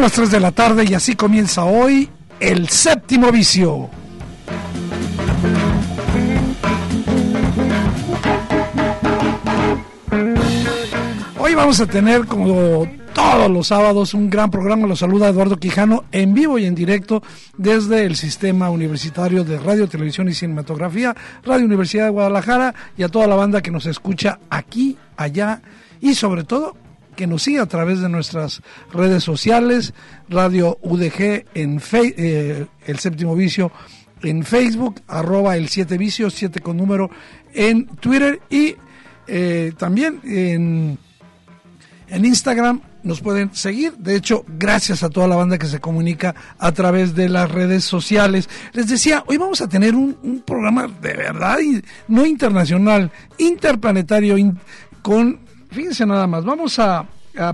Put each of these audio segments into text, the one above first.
Las 3 de la tarde y así comienza hoy el séptimo vicio. Hoy vamos a tener, como todos los sábados, un gran programa. Los saluda Eduardo Quijano en vivo y en directo desde el Sistema Universitario de Radio, Televisión y Cinematografía, Radio Universidad de Guadalajara y a toda la banda que nos escucha aquí, allá y sobre todo que nos siga a través de nuestras redes sociales, Radio UDG en eh, el séptimo vicio en Facebook, arroba el siete vicio, siete con número en Twitter y eh, también en, en Instagram nos pueden seguir. De hecho, gracias a toda la banda que se comunica a través de las redes sociales. Les decía, hoy vamos a tener un, programa de verdad, no internacional, interplanetario, con fíjense nada más, vamos a,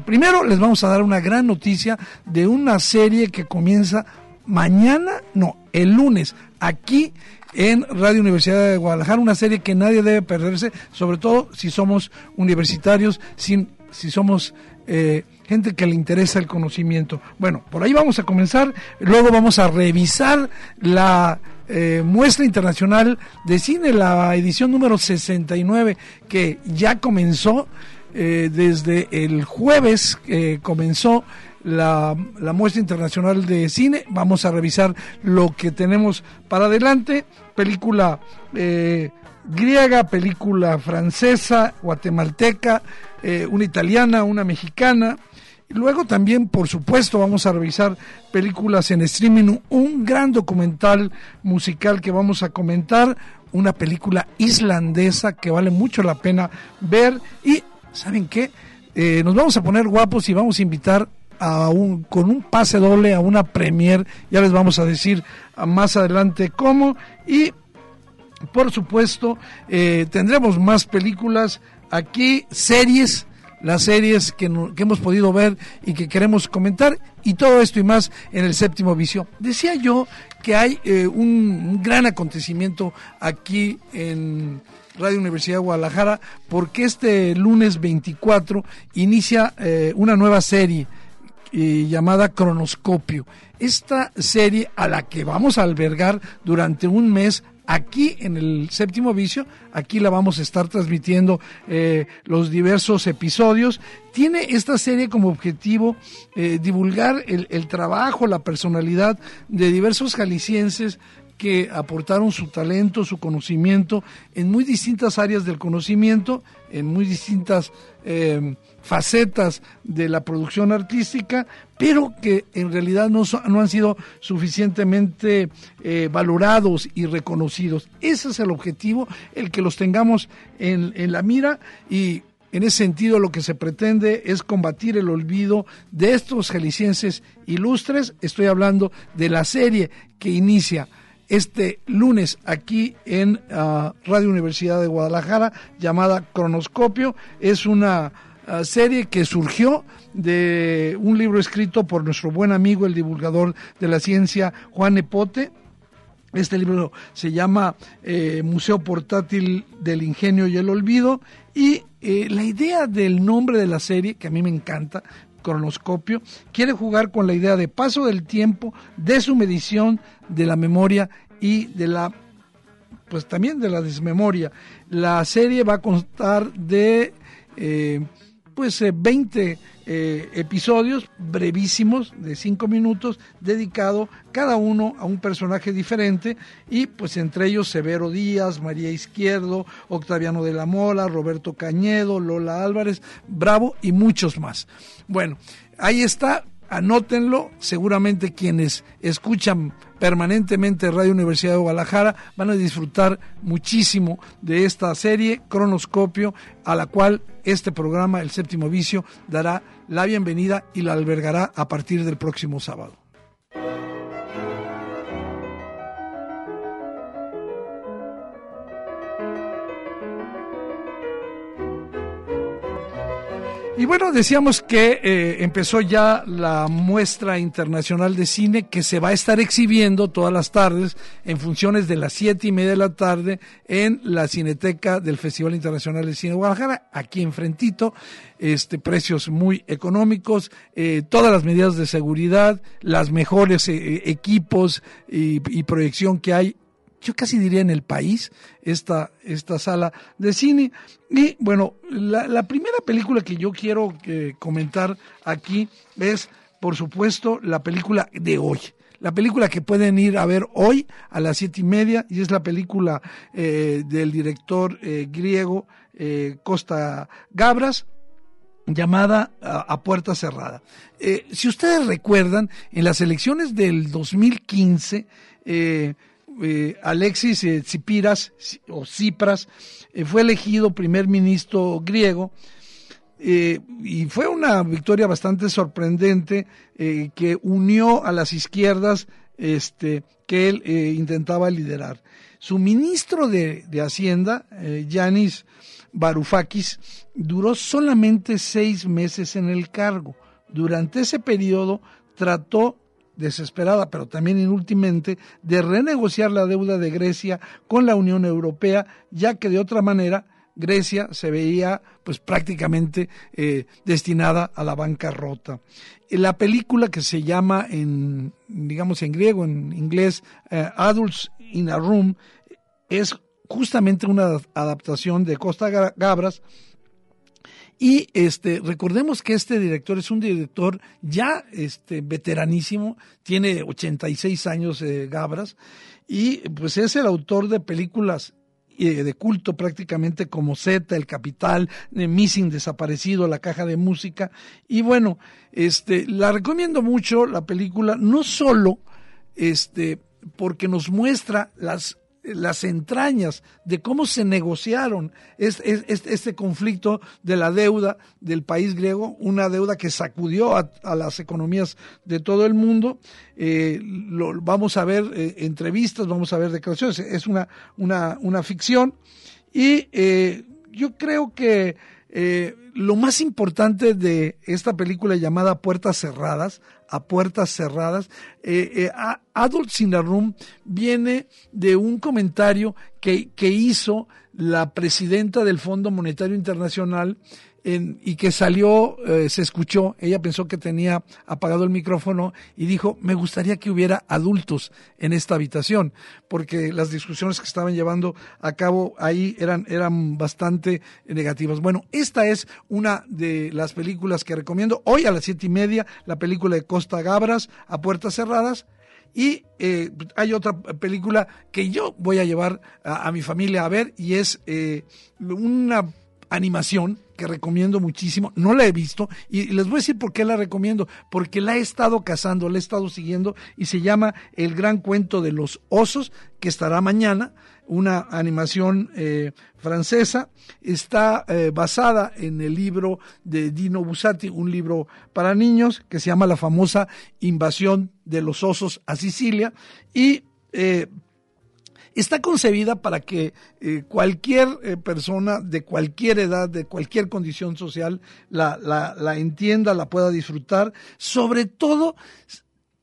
primero les vamos a dar una gran noticia de una serie que comienza mañana, no, el lunes, aquí en Radio Universidad de Guadalajara, una serie que nadie debe perderse, sobre todo si somos universitarios, si, si somos eh, gente que le interesa el conocimiento. Bueno, por ahí vamos a comenzar, luego vamos a revisar la eh, muestra internacional de cine, la edición número 69, que ya comenzó eh, desde el jueves eh, comenzó la, muestra internacional de cine. Vamos a revisar lo que tenemos para adelante. Película eh, griega, película francesa, guatemalteca, una italiana, una mexicana. Luego también, por supuesto, vamos a revisar películas en streaming, un gran documental musical que vamos a comentar, una película islandesa que vale mucho la pena ver y ¿saben qué? Eh, nos vamos a poner guapos y vamos a invitar a un, con un pase doble a una premier, ya les vamos a decir más adelante cómo, y por supuesto eh, tendremos más películas aquí, series, las series que, que, hemos podido ver y que queremos comentar, y todo esto y más en el séptimo vicio. Decía yo que hay eh, un gran acontecimiento aquí en Radio Universidad de Guadalajara, porque este lunes 24 inicia eh, una nueva serie eh, llamada Cronoscopio. Esta serie a la que vamos a albergar durante un mes aquí en el séptimo vicio, aquí la vamos a estar transmitiendo eh, los diversos episodios. Tiene esta serie como objetivo divulgar el, el, trabajo, la personalidad de diversos jaliscienses que aportaron su talento, su conocimiento en muy distintas áreas del conocimiento, en muy distintas eh, facetas de la producción artística, pero que en realidad no, no han sido suficientemente eh, valorados y reconocidos. Ese es el objetivo, el que los tengamos en, en la mira y en ese sentido, lo que se pretende es combatir el olvido de estos jaliscienses ilustres. Estoy hablando de la serie que inicia este lunes aquí en ah, Radio Universidad de Guadalajara llamada Cronoscopio. Es una serie que surgió de un libro escrito por nuestro buen amigo, el divulgador de la ciencia, Juan Epote. Este libro se llama eh, Museo Portátil del Ingenio y el Olvido y eh, la idea del nombre de la serie, que a mí me encanta, cronoscopio, quiere jugar con la idea de paso del tiempo, de su medición, de la memoria y de la pues también de la desmemoria. La serie va a constar de eh, pues 20 eh, eh, episodios brevísimos de 5 minutos dedicado cada uno a un personaje diferente y pues entre ellos Severo Díaz, María Izquierdo, Octaviano de la Mola, Roberto Cañedo, Lola Álvarez, Bravo y muchos más. Bueno, ahí está, anótenlo, seguramente quienes escuchan permanentemente Radio Universidad de Guadalajara van a disfrutar muchísimo de esta serie Cronoscopio a la cual este programa, El Séptimo Vicio, dará la bienvenida y la albergará a partir del próximo sábado. Y bueno, decíamos que eh, empezó ya la muestra internacional de cine que se va a estar exhibiendo todas las tardes en funciones de las siete y media de la tarde en la Cineteca del Festival Internacional de Cine Guadalajara, aquí enfrentito, este, precios muy económicos, eh, todas las medidas de seguridad, las mejores eh, equipos y proyección que hay yo casi diría en el país, esta, esta sala de cine. Y bueno, la, primera película que yo quiero eh, comentar aquí es, por supuesto, la película de hoy. La película que pueden ir a ver hoy a las siete y media y es la película eh, del director eh, griego Costa Gabras, llamada a, puerta cerrada. si ustedes recuerdan, en las elecciones del 2015, eh, Alexis eh, Tsipiras o Tsipras eh, fue elegido primer ministro griego y fue una victoria bastante sorprendente que unió a las izquierdas este, que él intentaba liderar. Su ministro de, de Hacienda, Yanis Varoufakis, duró solamente seis meses en el cargo. Durante ese periodo trató desesperada, pero también inútilmente, de renegociar la deuda de Grecia con la Unión Europea, ya que de otra manera Grecia se veía pues prácticamente eh, destinada a la bancarrota. La película que se llama en, digamos en griego, en inglés, eh, Adults in a Room, es justamente una adaptación de Costa Gabras, y este, recordemos que este director es un director ya este, veteranísimo, tiene 86 años de Gabras, y pues es el autor de películas eh, de culto prácticamente como Z, El Capital, Missing Desaparecido, La Caja de Música. Y bueno, este, la recomiendo mucho la película, no solo este, porque nos muestra las las entrañas de cómo se negociaron este, conflicto de la deuda del país griego, una deuda que sacudió a, las economías de todo el mundo. Eh, vamos a ver eh, entrevistas, vamos a ver declaraciones, es una, una, una ficción. Y eh, yo creo que lo más importante de esta película llamada Puertas Cerradas, a puertas cerradas, eh, eh, Adult in Room viene de un comentario que, que hizo la presidenta del Fondo Monetario Internacional y que salió, eh, se escuchó, ella pensó que tenía apagado el micrófono y dijo, me gustaría que hubiera adultos en esta habitación, porque las discusiones que estaban llevando a cabo ahí eran, eran bastante negativas. Bueno, esta es una de las películas que recomiendo. Hoy a las siete y media, la película de Costa Gabras, a puertas cerradas. Y eh, hay otra película que yo voy a llevar a, mi familia a ver y es eh, una animación que recomiendo muchísimo, no la he visto y les voy a decir por qué la recomiendo, porque la he estado cazando, la he estado siguiendo y se llama El Gran Cuento de los Osos, que estará mañana, una animación eh, francesa, está eh, basada en el libro de Dino Bussati, un libro para niños que se llama La famosa invasión de los osos a Sicilia y eh, está concebida para que eh, cualquier eh, persona de cualquier edad, de cualquier condición social, la, la, la entienda, la pueda disfrutar, sobre todo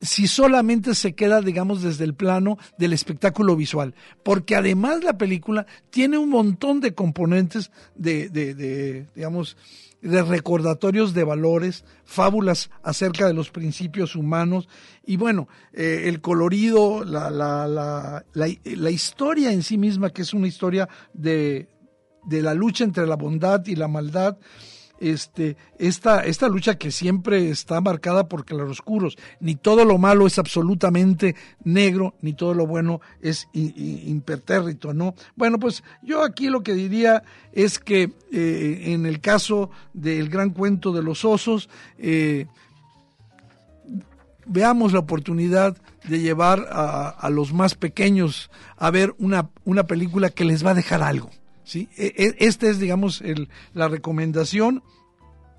si solamente se queda, digamos, desde el plano del espectáculo visual. Porque además la película tiene un montón de componentes de, de, digamos, de recordatorios de valores, fábulas acerca de los principios humanos. Y bueno, eh, el colorido, la, la, la, la, historia en sí misma, que es una historia de, de la lucha entre la bondad y la maldad, este, esta, esta lucha que siempre está marcada por claroscuros. Ni todo lo malo es absolutamente negro, ni todo lo bueno es impertérrito, ¿no? Bueno, pues yo aquí lo que diría es que eh, en el caso del gran cuento de los osos, eh, veamos la oportunidad de llevar a, los más pequeños a ver una, una película que les va a dejar algo. ¿Sí? E, e, esta es, digamos, la recomendación.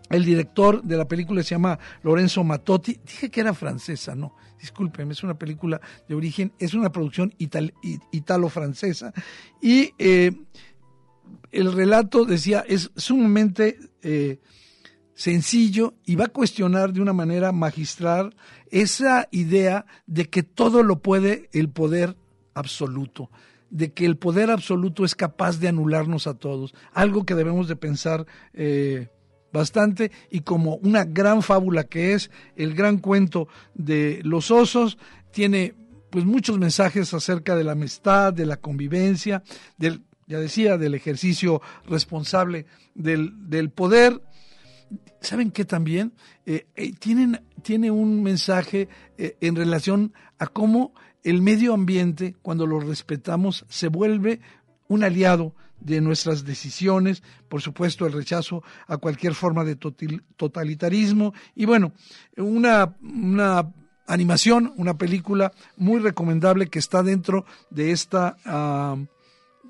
El director de la película se llama Lorenzo Matotti. Dije que era francesa, no. Discúlpeme, es una película de origen, es una producción italo-francesa. Y eh, el relato, decía, es sumamente eh, sencillo y va a cuestionar de una manera magistral esa idea de que todo lo puede el poder absoluto de que el poder absoluto es capaz de anularnos a todos, algo que debemos de pensar eh, bastante y como una gran fábula que es el gran cuento de los osos, tiene pues muchos mensajes acerca de la amistad, de la convivencia, del, ya decía, del ejercicio responsable del, del poder. ¿Saben qué también? Eh, eh, tienen, tiene un mensaje en relación a cómo el medio ambiente, cuando lo respetamos, se vuelve un aliado de nuestras decisiones, por supuesto el rechazo a cualquier forma de totalitarismo y bueno, una, animación, una película muy recomendable que está dentro de esta ah,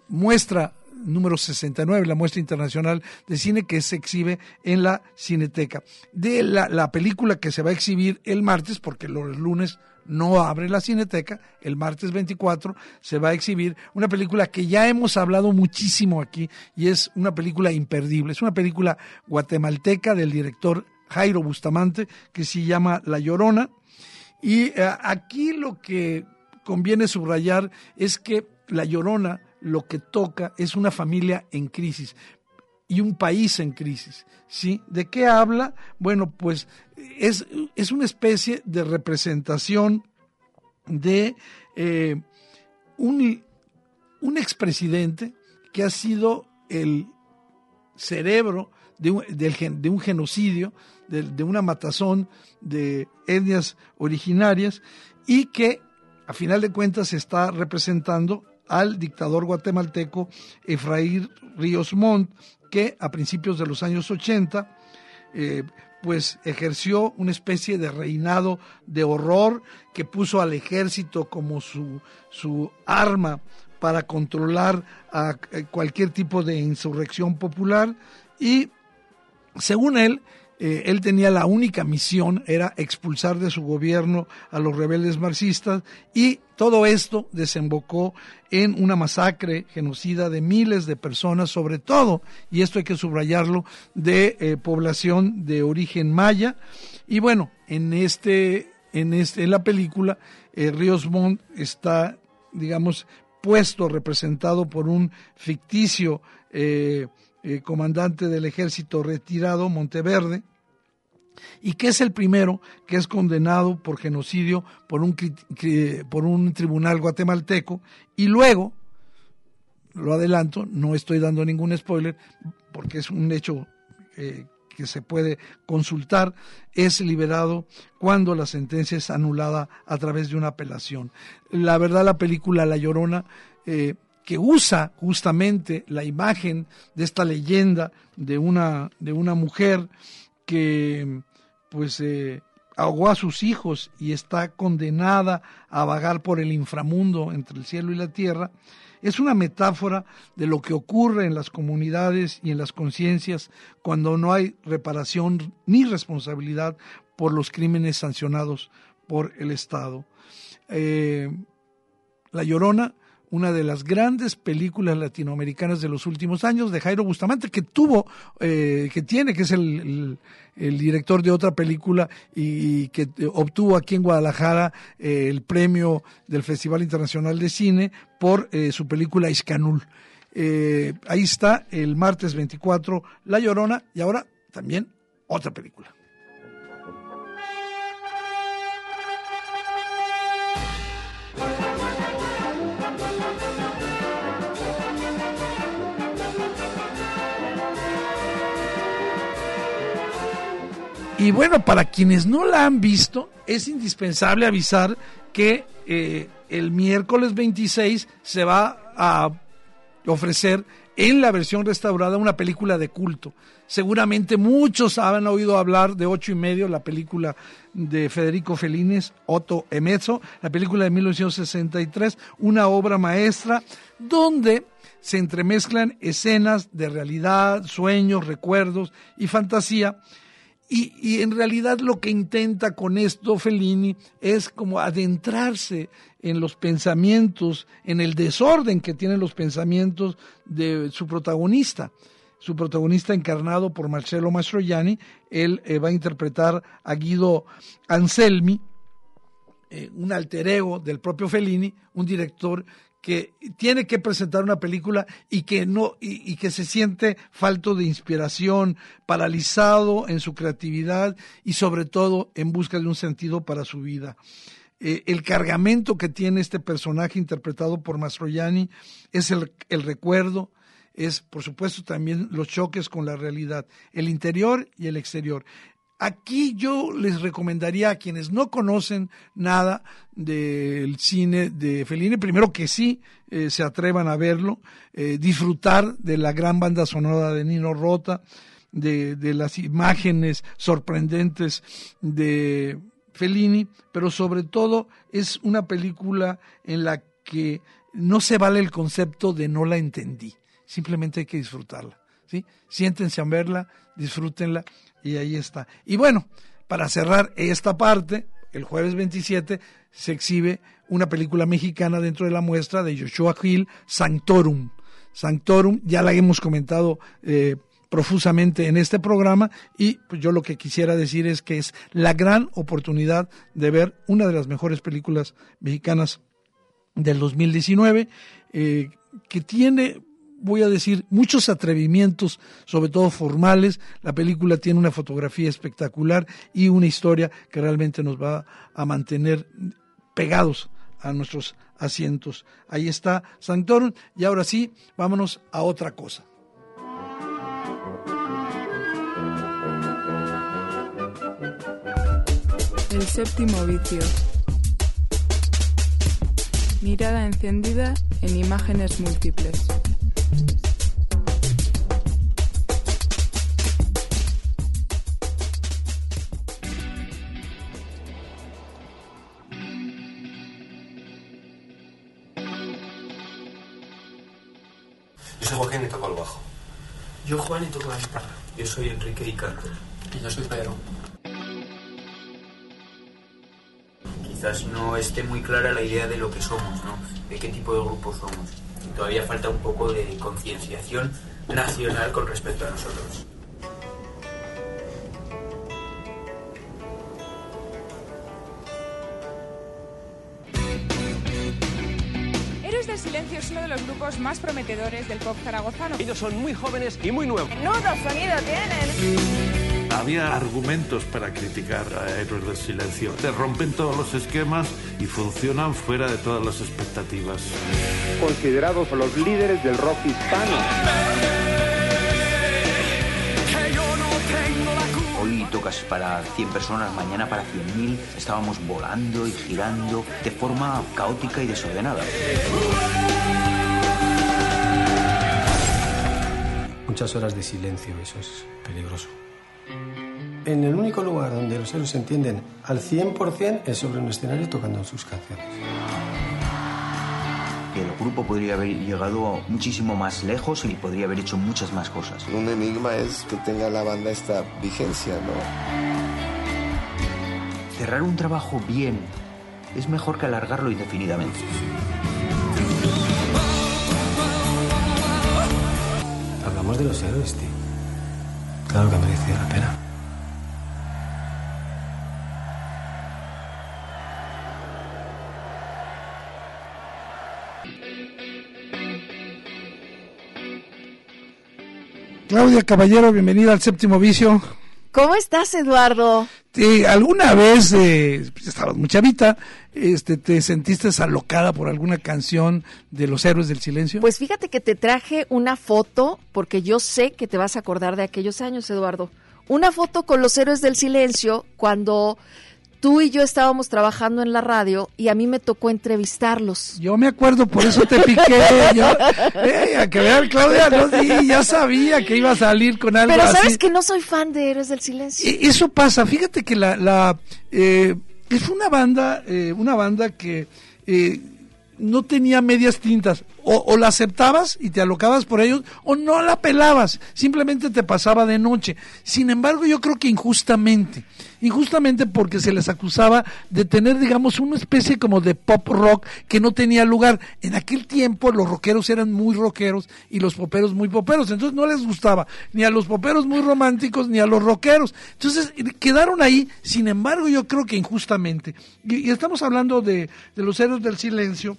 muestra número 69, la muestra internacional de cine que se exhibe en la Cineteca. De la película que se va a exhibir el martes, porque los lunes no abre la Cineteca, el martes 24 se va a exhibir una película que ya hemos hablado muchísimo aquí y es una película imperdible, es una película guatemalteca del director Jairo Bustamante que se llama La Llorona. Y eh, aquí lo que conviene subrayar es que La Llorona lo que toca es una familia en crisis y un país en crisis. ¿sí? ¿De qué habla? Bueno, pues es, es una especie de representación de eh, un, un expresidente que ha sido el cerebro de un, de un genocidio, de, de, una matazón de etnias originarias y que a final de cuentas está representando al dictador guatemalteco Efraín Ríos Montt, que a principios de los años 80 eh, pues ejerció una especie de reinado de horror que puso al ejército como su, su arma para controlar a eh, cualquier tipo de insurrección popular y según él eh, él tenía la única misión, era expulsar de su gobierno a los rebeldes marxistas y todo esto desembocó en una masacre genocida de miles de personas, sobre todo, y esto hay que subrayarlo, de eh, población de origen maya. Y bueno, en este, en este, en la película, eh, Ríos Montt está, digamos, puesto, representado por un ficticio comandante del ejército retirado, Monteverde, y que es el primero que es condenado por genocidio por un, por un tribunal guatemalteco y luego, lo adelanto, no estoy dando ningún spoiler porque es un hecho eh, que se puede consultar, es liberado cuando la sentencia es anulada a través de una apelación. La verdad, la película La Llorona, eh, que usa justamente la imagen de esta leyenda de una, de una mujer que pues eh, ahogó a sus hijos y está condenada a vagar por el inframundo entre el cielo y la tierra, es una metáfora de lo que ocurre en las comunidades y en las conciencias cuando no hay reparación ni responsabilidad por los crímenes sancionados por el Estado. Eh, la Llorona, una de las grandes películas latinoamericanas de los últimos años, de Jairo Bustamante, que tuvo, eh, que tiene, que es el, director de otra película y, que obtuvo aquí en Guadalajara eh, el premio del Festival Internacional de Cine por eh, su película Iscanul. ahí está el martes 24 La Llorona y ahora también otra película. Y bueno, para quienes no la han visto, es indispensable avisar que eh, el miércoles 26 se va a ofrecer en la versión restaurada una película de culto. Seguramente muchos han oído hablar de ocho y medio, la película de Federico Fellini, Otto Emezzo, la película de 1963, una obra maestra donde se entremezclan escenas de realidad, sueños, recuerdos y fantasía y, en realidad lo que intenta con esto Fellini es como adentrarse en los pensamientos, en el desorden que tienen los pensamientos de su protagonista. Su protagonista encarnado por Marcello Mastroianni, él eh, va a interpretar a Guido Anselmi, eh, un alter ego del propio Fellini, un director que tiene que presentar una película y que no y, que se siente falto de inspiración, paralizado en su creatividad y sobre todo en busca de un sentido para su vida. Eh, el cargamento que tiene este personaje interpretado por Mastroianni es el, el recuerdo, es por supuesto también los choques con la realidad, el interior y el exterior. Aquí yo les recomendaría a quienes no conocen nada del cine de Fellini, primero que sí eh, se atrevan a verlo, eh, disfrutar de la gran banda sonora de Nino Rota, de, de las imágenes sorprendentes de Fellini, pero sobre todo es una película en la que no se vale el concepto de no la entendí, simplemente hay que disfrutarla. ¿sí? Siéntense a verla, disfrútenla y ahí está. Y bueno, para cerrar esta parte, el jueves 27 se exhibe una película mexicana dentro de la muestra de Joshua Hill, Sanctorum. Sanctorum, ya la hemos comentado eh, profusamente en este programa y pues yo lo que quisiera decir es que es la gran oportunidad de ver una de las mejores películas mexicanas del 2019, eh, que tiene voy a decir, muchos atrevimientos, sobre todo formales. La película tiene una fotografía espectacular y una historia que realmente nos va a mantener pegados a nuestros asientos. Ahí está Sanctorum y ahora sí, vámonos a otra cosa. El séptimo vicio. Mirada encendida en imágenes múltiples. Yo Juan y toco la guitarra. Yo soy Enrique y canto. Y yo soy Pedro. Quizás no esté muy clara la idea de lo que somos, ¿no? De qué tipo de grupo somos todavía falta un poco de concienciación nacional con respecto a nosotros. Grupos más prometedores del pop zaragozano. Ellos son muy jóvenes y muy nuevos. Nudo sonido tienen. Había argumentos para criticar a Héroes del Silencio. Te rompen todos los esquemas y funcionan fuera de todas las expectativas. Considerados los líderes del rock hispano. Hoy tocas para 100 personas, mañana para 100.000. Estábamos volando y girando de forma caótica y desordenada. Muchas horas de silencio, eso es peligroso. En el único lugar donde los héroes se entienden al 100% es sobre un escenario tocando sus canciones. El grupo podría haber llegado muchísimo más lejos y podría haber hecho muchas más cosas. Un enigma es que tenga la banda esta vigencia, ¿no? Cerrar un trabajo bien es mejor que alargarlo indefinidamente. Hablamos de los héroes, tío. Claro que merecía la pena. Claudia Caballero, bienvenida al séptimo vicio. ¿Cómo estás, Eduardo? Sí, ¿Alguna vez, eh, estabas muy chavita, este, te sentiste alocada por alguna canción de los héroes del silencio? Pues fíjate que te traje una foto, porque yo sé que te vas a acordar de aquellos años, Eduardo. Una foto con los héroes del silencio cuando tú y yo estábamos trabajando en la radio y a mí me tocó entrevistarlos. Yo me acuerdo, por eso te piqué. yo, eh, a que vean, Claudia, no, sí, ya sabía que iba a salir con algo Pero sabes así. que no soy fan de Héroes del Silencio. Eso pasa, fíjate que la, la eh, es una banda, eh, una banda que eh, no tenía medias tintas. O, o la aceptabas y te alocabas por ellos, o no la pelabas, simplemente te pasaba de noche. Sin embargo, yo creo que injustamente, injustamente porque se les acusaba de tener, digamos, una especie como de pop rock que no tenía lugar. En aquel tiempo los rockeros eran muy rockeros y los poperos muy poperos, entonces no les gustaba ni a los poperos muy románticos ni a los rockeros. Entonces quedaron ahí, sin embargo, yo creo que injustamente. Y, y estamos hablando de, de los héroes del silencio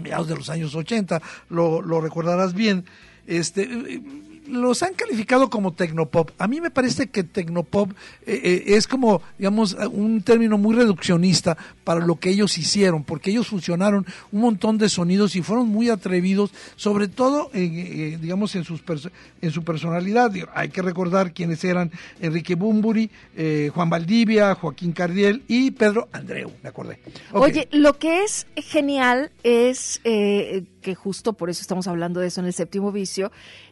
mediados de los años 80, lo, lo recordarás bien, este, eh, los han calificado como tecnopop. A mí me parece que tecnopop eh, eh, es como, digamos, un término muy reduccionista para lo que ellos hicieron, porque ellos fusionaron un montón de sonidos y fueron muy atrevidos, sobre todo, en, eh, digamos, en, sus en su personalidad. Hay que recordar quiénes eran Enrique Bumburi, eh, Juan Valdivia, Joaquín Cardiel y Pedro Andreu, me acordé. Oye, lo que es genial es eh, que justo por eso estamos hablando de eso en el séptimo vicio,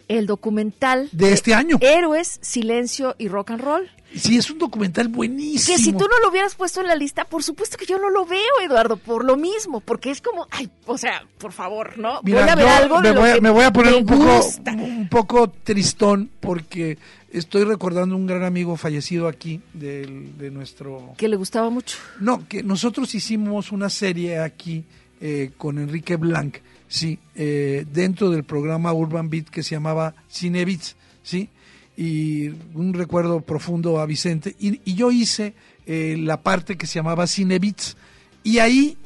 el documental De este año. Héroes, Silencio y Rock and Roll. Sí, es un documental buenísimo. Que si tú no lo hubieras puesto en la lista, por supuesto que yo no lo veo, Eduardo, por lo mismo, porque es como, ay, o sea, por favor, ¿no? Mira, voy a ver algo me, de lo voy a, que me voy a poner un poco, gusta. un poco tristón porque estoy recordando un gran amigo fallecido aquí del- de nuestro... Que le gustaba mucho. No, que nosotros hicimos una serie aquí eh, con Enrique Blanc, sí, eh, dentro del programa Urban Beat que se llamaba Cine Beats, sí, y un recuerdo profundo a Vicente. Y, yo hice eh, la parte que se llamaba Cine Beats, y ahí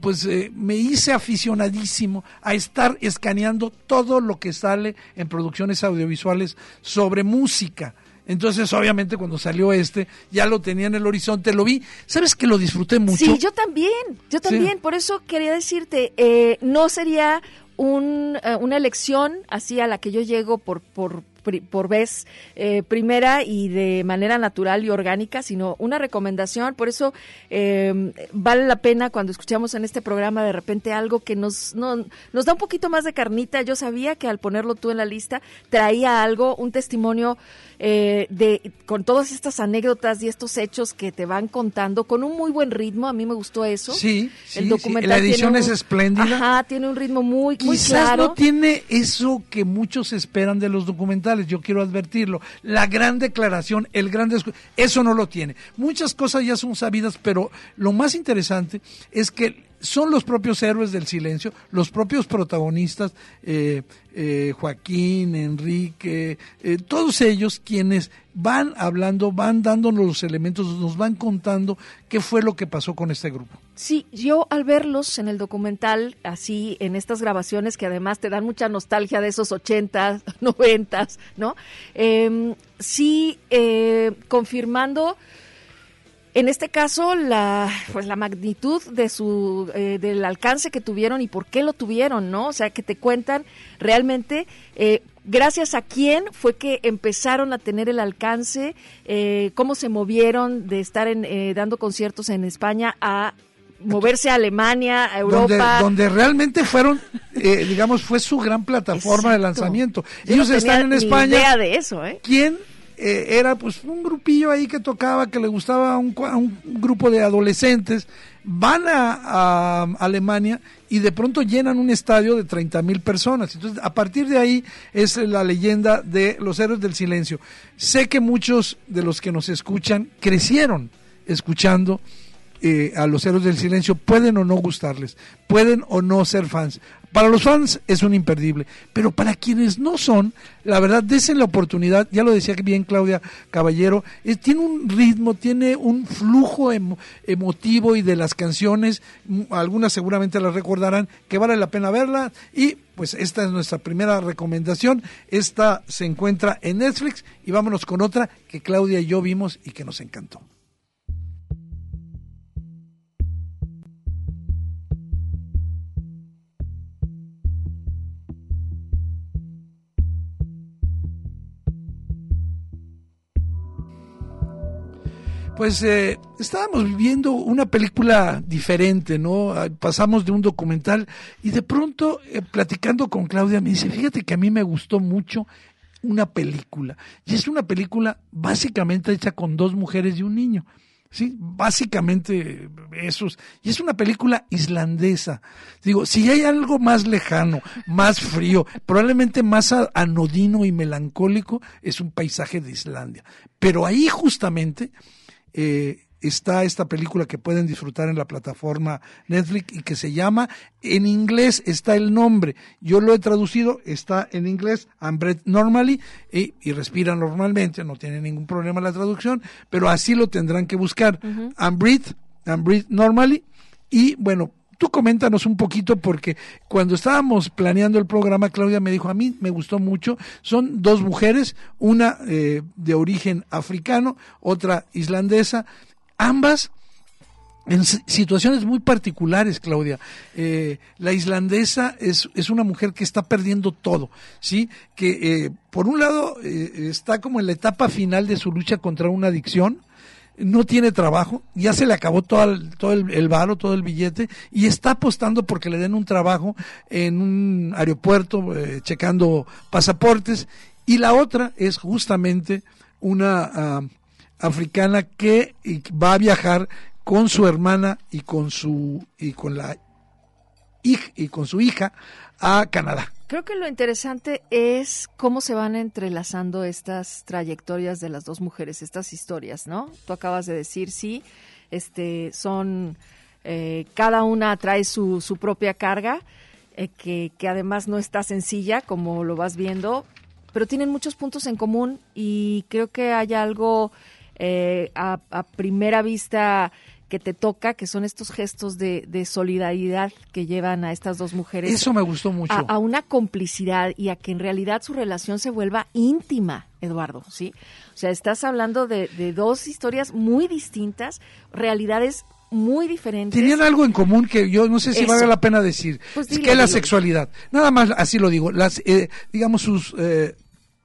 pues eh, me hice aficionadísimo a estar escaneando todo lo que sale en producciones audiovisuales sobre música. Entonces, obviamente, cuando salió este, ya lo tenía en el horizonte, lo vi. ¿Sabes que lo disfruté mucho? Sí, yo también, yo también. Por eso quería decirte, eh, no sería un, eh, una elección así a la que yo llego por, por, por vez eh, primera y de manera natural y orgánica, sino una recomendación. Por eso eh, vale la pena cuando escuchamos en este programa de repente algo que nos, no, nos da un poquito más de carnita. Yo sabía que al ponerlo tú en la lista traía algo, un testimonio eh, de con todas estas anécdotas y estos hechos que te van contando con un muy buen ritmo. A mí me gustó eso. Sí, sí, el sí. documental La edición es espléndida. Ajá, tiene un ritmo muy, muy Quizás claro. no tiene eso que muchos esperan de los documentales, yo quiero advertirlo. La gran declaración, el gran eso no lo tiene. Muchas cosas ya son sabidas, pero lo más interesante es que son los propios héroes del silencio, los propios protagonistas, eh, eh, Joaquín, Enrique, eh, todos ellos quienes van hablando, van dándonos los elementos, nos van contando qué fue lo que pasó con este grupo. Sí, yo al verlos en el documental, así en estas grabaciones que además te dan mucha nostalgia de esos 80s, 90s, ¿no? Eh, sí, eh, confirmando en este caso la pues la magnitud de su eh, del alcance que tuvieron y por qué lo tuvieron, ¿no? O sea, que te cuentan realmente eh, gracias a quién fue que empezaron a tener el alcance, eh, cómo se movieron de estar en, eh, dando conciertos en España a moverse a Alemania, a Europa. donde realmente fueron, eh, digamos, fue su gran plataforma de lanzamiento. Ellos no están en España. idea de eso, ¿eh? ¿Quién eh, era pues un grupillo ahí que tocaba, que le gustaba a un, un grupo de adolescentes? Van a, a Alemania y de pronto llenan un estadio de 30 mil personas. Entonces, a partir de ahí es la leyenda de los héroes del silencio. Sé que muchos de los que nos escuchan crecieron escuchando eh, a los héroes del silencio pueden o no gustarles, pueden o no ser fans. Para los fans es un imperdible, pero para quienes no son, la verdad, desen la oportunidad, ya lo decía bien Claudia Caballero, tiene un ritmo, tiene un flujo emotivo y de las canciones, algunas seguramente las recordarán, que vale la pena verla y pues esta es nuestra primera recomendación, esta se encuentra en Netflix y vámonos con otra que Claudia y yo vimos y que nos encantó. Pues eh, estábamos viviendo una película diferente, ¿no? Ah, pasamos de un documental y de pronto, eh, platicando con Claudia, me dice, fíjate que a mí me gustó mucho una película. Y es una película básicamente hecha con dos mujeres y un niño. Sí, básicamente esos. Y es una película islandesa. Digo, si hay algo más lejano, más frío, probablemente más anodino y melancólico, es un paisaje de Islandia. Pero ahí justamente eh, está esta película que pueden disfrutar en la plataforma Netflix y que se llama, en inglés está el nombre, yo lo he traducido, está en inglés, I'm breath normally, y, respira normalmente, no tiene ningún problema la traducción, pero así lo tendrán que buscar, I'm breathe, I'm breathe normally, y bueno, Tú coméntanos un poquito porque cuando estábamos planeando el programa, Claudia me dijo, a mí me gustó mucho, son dos mujeres, una eh, de origen africano, otra islandesa, ambas en situaciones muy particulares, Claudia. Eh, la islandesa es, es, una mujer que está perdiendo todo, ¿sí? Que eh, por un lado está como en la etapa final de su lucha contra una adicción, no tiene trabajo, ya se le acabó todo el, todo el, varo, todo el billete, y está apostando porque le den un trabajo en un aeropuerto, eh, checando pasaportes, y la otra es justamente una ah, africana que va a viajar con su hermana y con su y con la y con su hija a Canadá. Creo que lo interesante es cómo se van entrelazando estas trayectorias de las dos mujeres, estas historias, ¿no? Tú acabas de decir, sí, este, son, eh, cada una trae su, propia carga, eh, que, que además no está sencilla, como lo vas viendo, pero tienen muchos puntos en común y creo que hay algo eh, a primera vista que te toca, que son estos gestos de, de, solidaridad que llevan a estas dos mujeres. Eso me gustó mucho. A, una complicidad y a que en realidad su relación se vuelva íntima, Eduardo, ¿sí? O sea, estás hablando de, de dos historias muy distintas, realidades muy diferentes. Tenían algo en común que yo no sé si vale la pena decir, pues que es la sexualidad. Nada más así lo digo, las, eh, digamos, sus... Eh,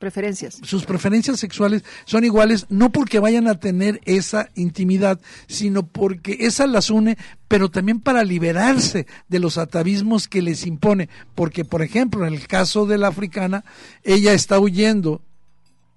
preferencias. Sus preferencias sexuales son iguales, no porque vayan a tener esa intimidad, sino porque esa las une, pero también para liberarse de los atavismos que les impone. Porque, por ejemplo, en el caso de la africana, ella está huyendo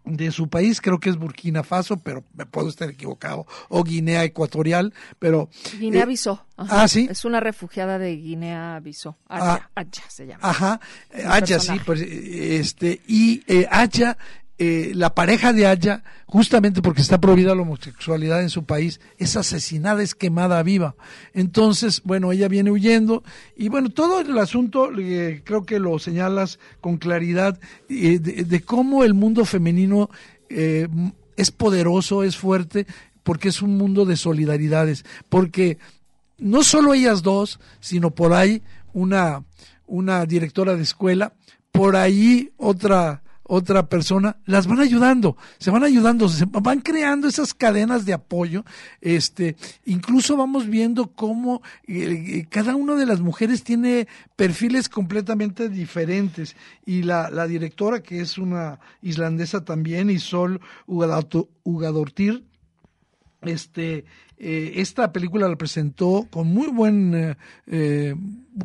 de su país, creo que es Burkina Faso, pero me puedo estar equivocado, o Guinea Ecuatorial, pero... Guinea-Bissau. Eh, ah, sí. Es una refugiada de Guinea-Bissau. Aya, ah, se llama. Ajá, Aya, sí, pues, este, y eh, Aya eh, la pareja de Aya, justamente porque está prohibida la homosexualidad en su país, es asesinada, es quemada viva. Entonces, bueno, ella viene huyendo y bueno, todo el asunto eh, creo que lo señalas con claridad eh, de, cómo el mundo femenino es poderoso, es fuerte, porque es un mundo de solidaridades, porque no solo ellas dos, sino por ahí una, una directora de escuela, por ahí otra otra persona, las van ayudando, se van ayudando, se van creando esas cadenas de apoyo, este, incluso vamos viendo cómo eh, eh, cada una de las mujeres tiene perfiles completamente diferentes y la, la directora que es una islandesa también, Isol Ugadortir, este, eh, esta película la presentó con muy buen, eh, eh,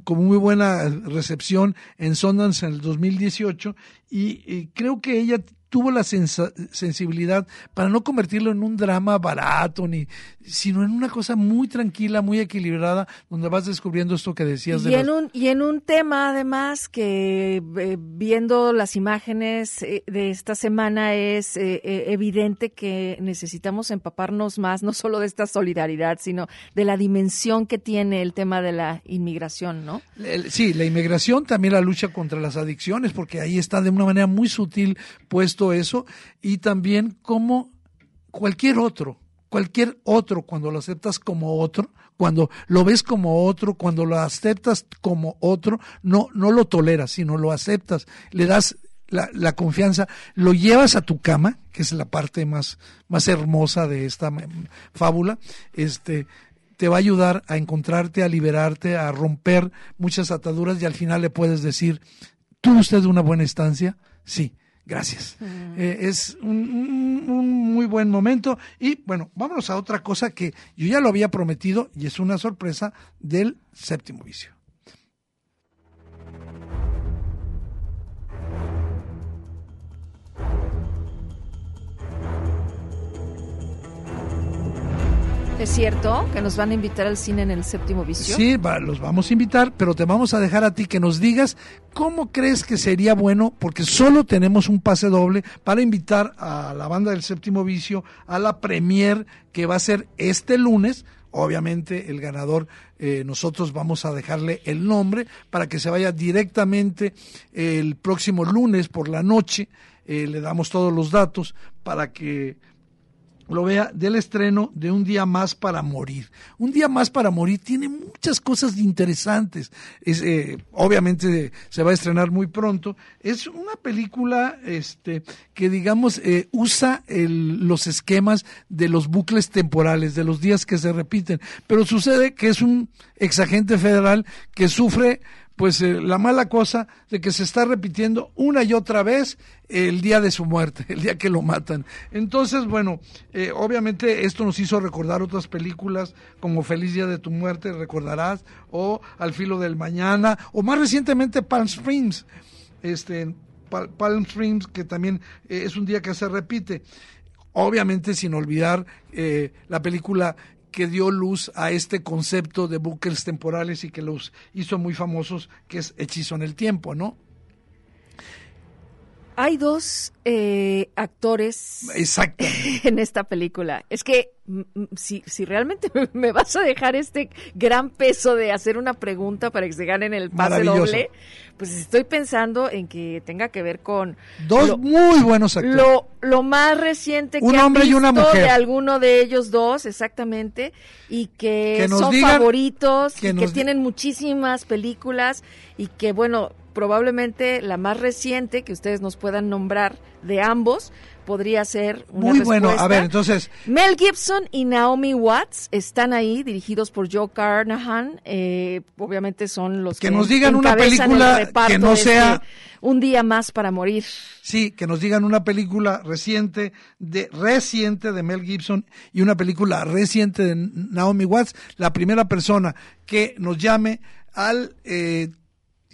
con muy buena recepción en Sundance en el 2018 y, creo que ella tuvo la sensibilidad para no convertirlo en un drama barato, ni, sino en una cosa muy tranquila, muy equilibrada, donde vas descubriendo esto que decías. Y, de en, un, y en un tema, además, que eh, viendo las imágenes eh, de esta semana es eh, evidente que necesitamos empaparnos más, no solo de esta solidaridad, sino de la dimensión que tiene el tema de la inmigración, ¿no? Sí, la inmigración, también la lucha contra las adicciones, porque ahí está de una manera muy sutil puesto eso, y también como cualquier otro, cualquier otro, cuando lo aceptas como otro, cuando lo ves como otro, cuando lo aceptas como otro, no, no lo toleras, sino lo aceptas, le das la, confianza, lo llevas a tu cama, que es la parte más, más hermosa de esta fábula, este, te va a ayudar a encontrarte, a liberarte, a romper muchas ataduras y al final le puedes decir, ¿tuvo usted una buena estancia? Sí, Gracias. Eh, es un, muy buen momento. Y bueno, vámonos a otra cosa que yo ya lo había prometido y es una sorpresa del séptimo vicio. ¿Es cierto que nos van a invitar al cine en el séptimo vicio? Sí, los vamos a invitar, pero te vamos a dejar a ti que nos digas cómo crees que sería bueno, porque solo tenemos un pase doble para invitar a la banda del séptimo vicio a la premier que va a ser este lunes. Obviamente el ganador, eh, nosotros vamos a dejarle el nombre para que se vaya directamente el próximo lunes por la noche. Eh, le damos todos los datos para que lo vea del estreno de Un día más para morir. Un día más para morir tiene muchas cosas interesantes. Es, eh, obviamente se va a estrenar muy pronto. Es una película este, que, digamos, eh, usa los esquemas de los bucles temporales, de los días que se repiten. Pero sucede que es un exagente federal que sufre pues eh, la mala cosa de que se está repitiendo una y otra vez el día de su muerte, el día que lo matan. Entonces, bueno, eh, obviamente esto nos hizo recordar otras películas como Feliz Día de tu Muerte, recordarás, o Al Filo del Mañana, o más recientemente Palm Springs, este, Palm Springs, que también eh, es un día que se repite. Obviamente sin olvidar la película que dio luz a este concepto de bucles temporales y que los hizo muy famosos, que es Hechizo en el Tiempo, ¿no? Hay dos eh, actores en esta película. Es que si, si realmente me vas a dejar este gran peso de hacer una pregunta para que se ganen el pase doble, pues estoy pensando en que tenga que ver con dos muy buenos actores. Lo, lo más reciente Un que hombre y una mujer. de alguno de ellos dos, exactamente, y que, son favoritos, que, que tienen muchísimas películas y que bueno, probablemente la más reciente que ustedes nos puedan nombrar de ambos podría ser una Muy bueno, a ver, entonces... Mel Gibson y Naomi Watts están ahí, dirigidos por Joe Carnahan, eh, obviamente son los que, que nos digan una película que no sea... Este un día más para morir. Sí, que nos digan una película reciente de reciente de Mel Gibson y una película reciente de Naomi Watts. La primera persona que nos llame al eh,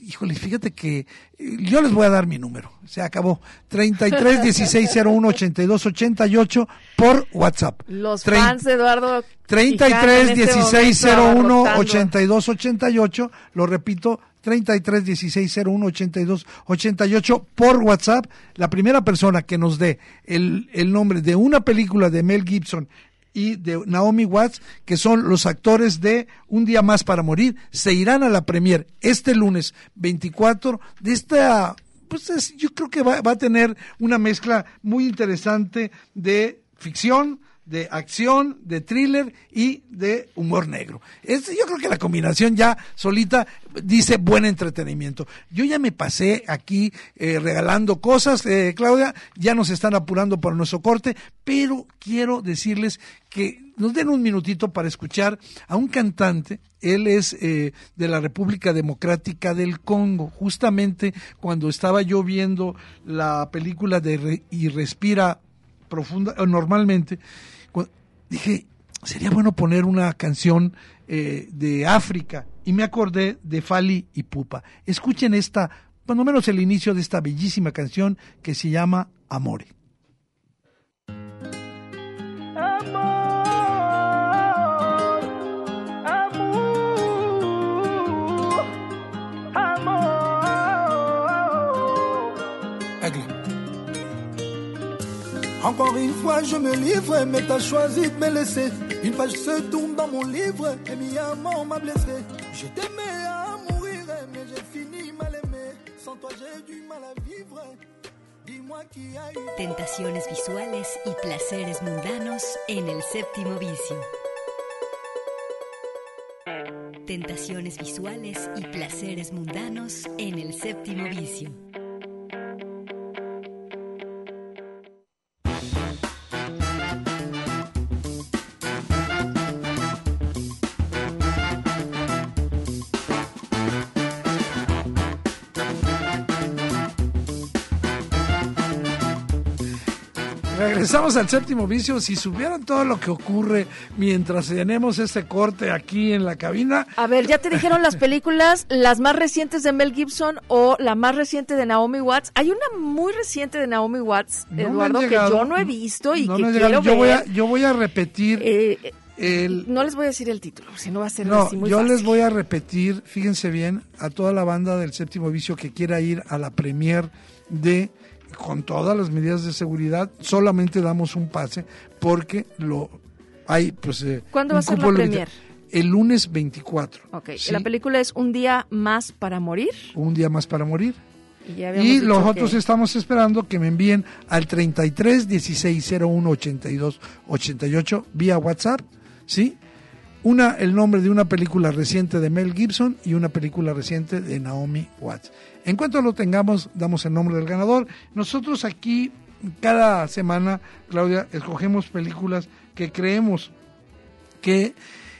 híjole, fíjate que eh, yo les voy a dar mi número. Se acabó. 33 16 01 82 88 por WhatsApp. Los fans de Eduardo. 33 16 01 82 88. Lo repito. 33 16 01 82 88 por WhatsApp. La primera persona que nos dé el, el nombre de una película de Mel Gibson y de Naomi Watts, que son los actores de Un día más para morir, se irán a la premier este lunes 24 de esta pues yo creo que va, va, a tener una mezcla muy interesante de ficción, de acción, de thriller y de humor negro. Es, yo creo que la combinación ya solita dice buen entretenimiento. Yo ya me pasé aquí eh, regalando cosas, eh, Claudia, ya nos están apurando por nuestro corte, pero quiero decirles que nos den un minutito para escuchar a un cantante. Él es eh, de la República Democrática del Congo. Justamente cuando estaba yo viendo la película de Y Respira profunda, normalmente, dije, sería bueno poner una canción eh, de África y me acordé de Fali y Pupa. Escuchen esta, cuando menos el inicio de esta bellísima canción que se llama Amore. Encore une fois, je me livre, mais t'as choisi de me laisser. Une page se tourne dans mon livre, et mi amour m'a blessé. Je t'aimais à mourir, mais j'ai fini mal aimé. Sans toi, j'ai du mal à vivre. Dis-moi qui a eu. Tentaciones visuales y placeres mundanos en el séptimo vicio. Tentaciones visuales y placeres mundanos en el séptimo vicio. Regresamos al séptimo vicio. Si supieran todo lo que ocurre mientras tenemos este corte aquí en la cabina. A ver, ya te dijeron las películas, las más recientes de Mel Gibson o la más reciente de Naomi Watts. Hay una muy reciente de Naomi Watts, No Eduardo, que yo no he visto y no que quiero yo, voy a, ver. yo voy a repetir. Eh, el, no les voy a decir el título, si no va a ser no, así muy yo fácil. les voy a repetir, fíjense bien, a toda la banda del séptimo vicio que quiera ir a la premier de con todas las medidas de seguridad, solamente damos un pase porque lo hay pues eh, ¿Cuándo va a ser la premier? El lunes 24. Ok, ¿sí? la película es Un día más para morir. Un día más para morir. Y, Y nosotros que- estamos esperando que me envíen al 33 16 01 82 88 vía WhatsApp, ¿sí? Una, el nombre de una película reciente de Mel Gibson y una película reciente de Naomi Watts. En cuanto lo tengamos, damos el nombre del ganador. Nosotros aquí, cada semana, Claudia, escogemos películas que creemos que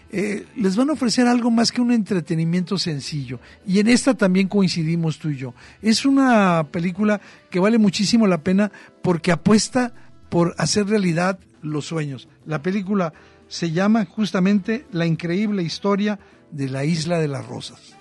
eh, les van a ofrecer algo más que un entretenimiento sencillo. Y en esta también coincidimos tú y yo. Es una película que vale muchísimo la pena porque apuesta por hacer realidad los sueños. La película se llama justamente La increíble historia de la isla de las rosas.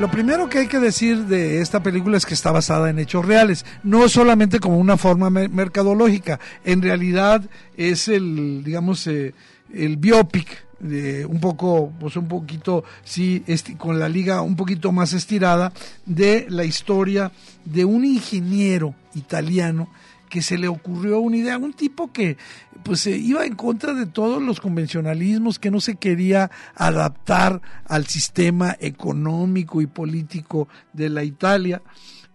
Lo primero que hay que decir de esta película es que está basada en hechos reales, no solamente como una forma mer- mercadológica, en realidad es el, digamos, eh, el biopic de un poco, pues un poquito, sí, con la liga un poquito más estirada de la historia de un ingeniero italiano que se le ocurrió una idea, un tipo que pues eh, iba en contra de todos los convencionalismos, que no se quería adaptar al sistema económico y político de la Italia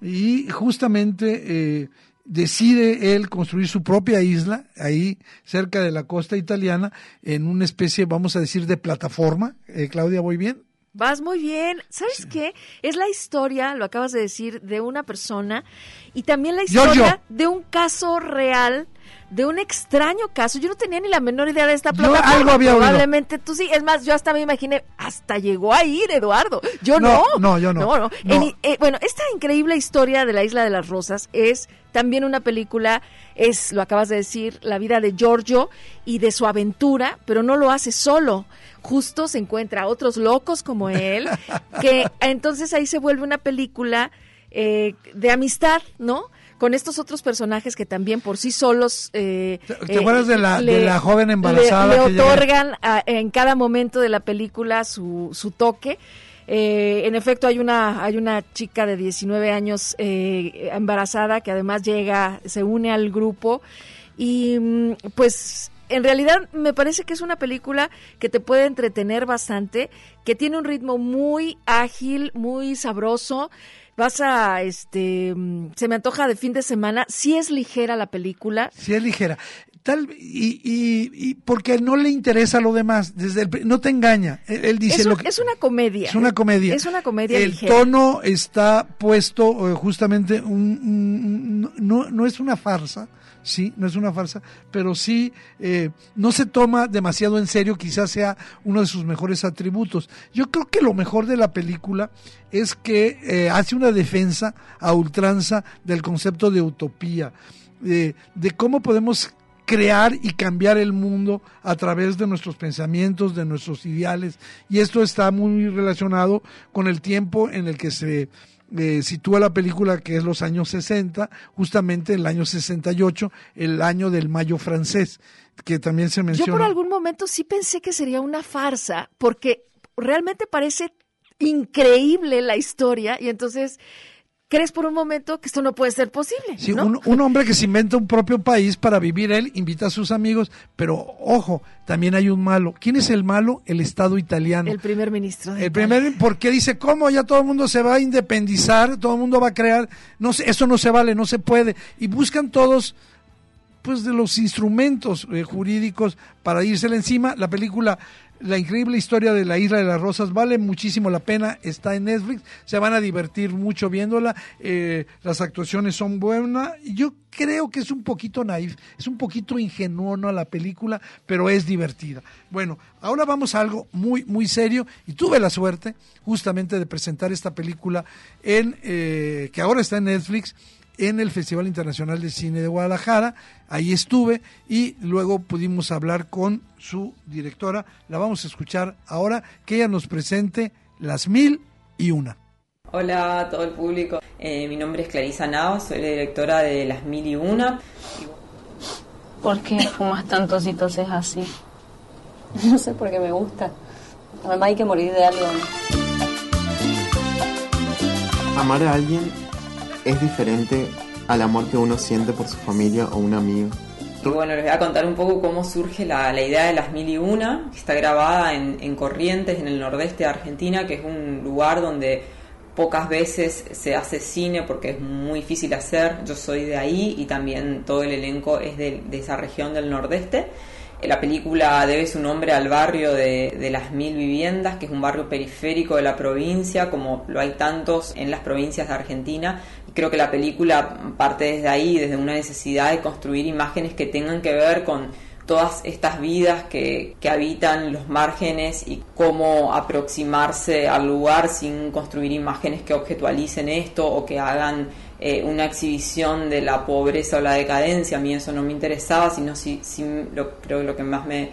y justamente eh, decide él construir su propia isla ahí cerca de la costa italiana en una especie, vamos a decir, de plataforma. Eh, Claudia, ¿voy bien? Vas muy bien. ¿Sabes qué? Es la historia, lo acabas de decir, de una persona y también la historia de un caso real, de un extraño caso. Yo no tenía ni la menor idea de esta Yo plataforma. algo había oído. Probablemente tú sí. Es más, yo hasta me imaginé, hasta llegó a ir Eduardo. Yo No, no. no, yo no. No, no. No. En- eh, bueno, esta increíble historia de la Isla de las Rosas es también una película, es, lo acabas de decir, la vida de Giorgio y de su aventura, pero no lo hace solo. Justo se encuentra a otros locos como él, que entonces ahí se vuelve una película eh, de amistad, ¿no? Con estos otros personajes que también por sí solos... eh, ¿Te acuerdas de la- de la joven le- embarazada Le, que llega? otorgan a- en cada momento de la película su, su toque. Eh, en efecto, hay una, hay una chica de 19 años eh, embarazada que además llega, se une al grupo y mm, pues en realidad me parece que es una película que te puede entretener bastante, que tiene un ritmo muy ágil, muy sabroso. Vas a, este, mm, se me antoja de fin de semana. Sí es ligera la película. Sí es ligera. tal y, y, y porque no le interesa lo demás, desde el, no te engaña. Él, él dice es, lo que es una comedia. es una comedia. Es una comedia El ligera. tono está puesto eh, justamente un- un- no, no es una farsa, sí, no es una farsa, pero sí eh, no se toma demasiado en serio, quizás sea uno de sus mejores atributos. Yo creo que lo mejor de la película es que eh, hace una defensa a ultranza del concepto de utopía, de, de cómo podemos crear y cambiar el mundo a través de nuestros pensamientos, de nuestros ideales. Y esto está muy relacionado con el tiempo en el que se eh, sitúa la película, que es los años 60, justamente el año 68, el año del mayo francés, que también se Yo menciona. por algún momento sí pensé que sería una farsa, porque realmente parece increíble la historia y entonces crees por un momento que esto no puede ser posible. Sí, ¿no? un, un hombre que se inventa un propio país para vivir él, invita a sus amigos, pero ojo, también hay un malo. ¿Quién es el malo? El Estado italiano. El primer ministro. de El primer, porque dice, ¿cómo? Ya todo el mundo se va a independizar, todo el mundo va a crear, no eso no se vale, no se puede. Y buscan todos, pues, de los instrumentos eh, jurídicos para írsele encima. La película, La increíble historia de la Isla de las Rosas, vale muchísimo la pena, está en Netflix, se van a divertir mucho viéndola, eh, las actuaciones son buenas. Yo creo que es un poquito naif, es un poquito ingenuo ¿no? la película, pero es divertida. Bueno, ahora vamos a algo muy, muy serio y tuve la suerte justamente de presentar esta película en, eh, que ahora está en Netflix, en el Festival Internacional de Cine de Guadalajara. Ahí estuve y luego pudimos hablar con su directora. La vamos a escuchar ahora que ella nos presente las mil y una. Hola a todo el público, Eh, mi nombre es Clarisa Navas, soy la directora de Las Mil y Una. ¿Por qué fumas tantos y toses así? No sé por qué me gusta. Además hay que morir de algo. Amar a alguien es diferente al amor que uno siente por su familia o un amigo. Y bueno, les voy a contar un poco cómo surge la, la idea de Las Mil y Una, que está grabada en, en Corrientes, en el nordeste de Argentina, que es un lugar donde pocas veces se hace cine porque es muy difícil hacer. Yo soy de ahí y también todo el elenco es de, de esa región del nordeste. La película debe su nombre al barrio de, de Las Mil Viviendas, que es un barrio periférico de la provincia, como lo hay tantos en las provincias de Argentina. Creo que la película parte desde ahí, desde una necesidad de construir imágenes que tengan que ver con todas estas vidas que, que habitan los márgenes y cómo aproximarse al lugar sin construir imágenes que objetualicen esto o que hagan eh, una exhibición de la pobreza o la decadencia. A mí eso no me interesaba, sino si, si lo, creo que lo que más me,